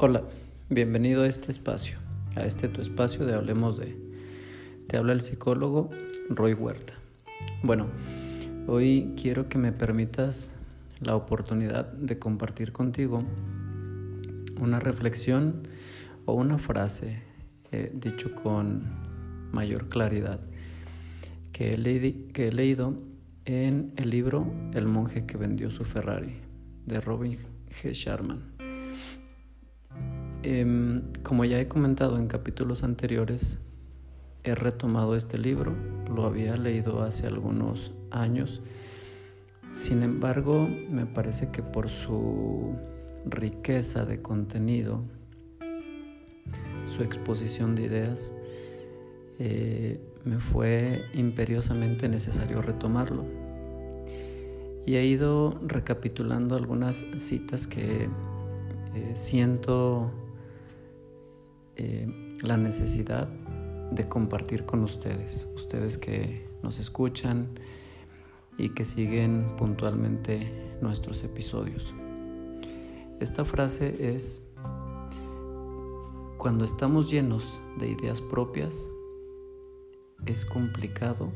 Hola, bienvenido a este espacio, a este tu espacio de Hablemos de. Te habla el psicólogo Roy Huerta. Bueno, hoy quiero que me permitas la oportunidad de compartir contigo una reflexión o una frase, eh, dicho con mayor claridad, que he leído en el libro El monje que vendió su Ferrari de Robin G. Sharman. Em, como ya he comentado en capítulos anteriores, he retomado este libro, lo había leído hace algunos años, sin embargo me parece que por su riqueza de contenido, su exposición de ideas, eh, me fue imperiosamente necesario retomarlo. Y he ido recapitulando algunas citas que eh, siento eh, la necesidad de compartir con ustedes, ustedes que nos escuchan y que siguen puntualmente nuestros episodios. Esta frase es, cuando estamos llenos de ideas propias, es complicado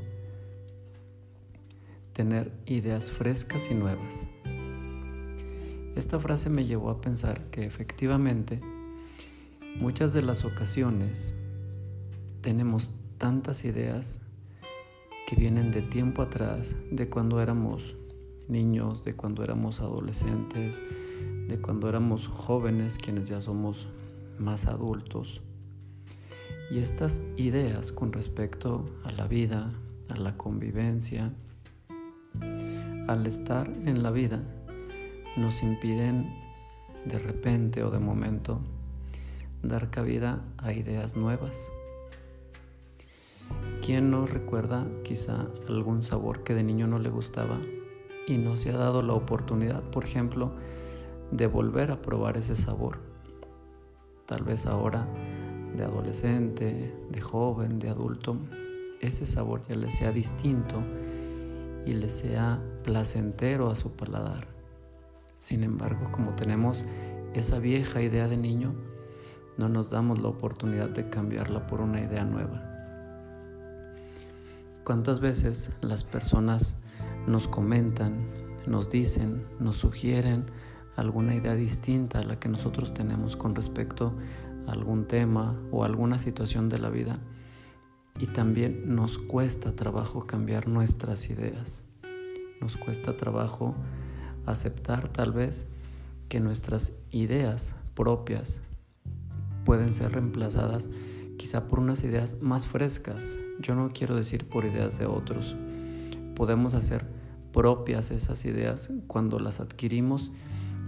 tener ideas frescas y nuevas. Esta frase me llevó a pensar que efectivamente muchas de las ocasiones tenemos tantas ideas que vienen de tiempo atrás, de cuando éramos niños, de cuando éramos adolescentes, de cuando éramos jóvenes, quienes ya somos más adultos. Y estas ideas con respecto a la vida, a la convivencia, al estar en la vida, nos impiden de repente o de momento dar cabida a ideas nuevas. ¿Quién no recuerda quizá algún sabor que de niño no le gustaba y no se ha dado la oportunidad, por ejemplo, de volver a probar ese sabor? Tal vez ahora de adolescente, de joven, de adulto, ese sabor ya le sea distinto y le sea placentero a su paladar. Sin embargo, como tenemos esa vieja idea de niño, no nos damos la oportunidad de cambiarla por una idea nueva. ¿Cuántas veces las personas nos comentan, nos dicen, nos sugieren alguna idea distinta a la que nosotros tenemos con respecto algún tema o alguna situación de la vida y también nos cuesta trabajo cambiar nuestras ideas. Nos cuesta trabajo aceptar tal vez que nuestras ideas propias pueden ser reemplazadas quizá por unas ideas más frescas. Yo no quiero decir por ideas de otros. Podemos hacer propias esas ideas cuando las adquirimos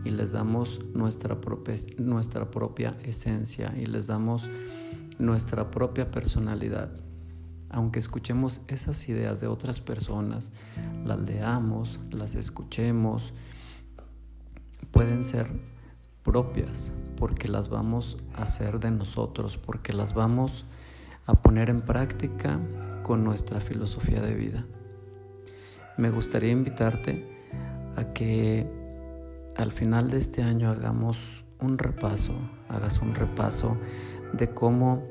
y les damos nuestra propia, esencia y les damos nuestra propia personalidad. Aunque escuchemos esas ideas de otras personas, las leamos, las escuchemos, pueden ser propias porque las vamos a hacer de nosotros, porque las vamos a poner en práctica con nuestra filosofía de vida. Me gustaría invitarte a que al final de este año hagamos un repaso, hagas un repaso de cómo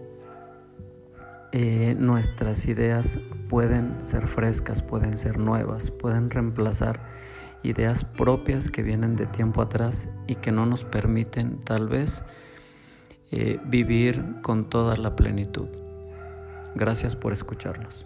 eh, nuestras ideas pueden ser frescas, pueden ser nuevas, pueden reemplazar ideas propias que vienen de tiempo atrás y que no nos permiten tal vez eh, vivir con toda la plenitud. Gracias por escucharnos.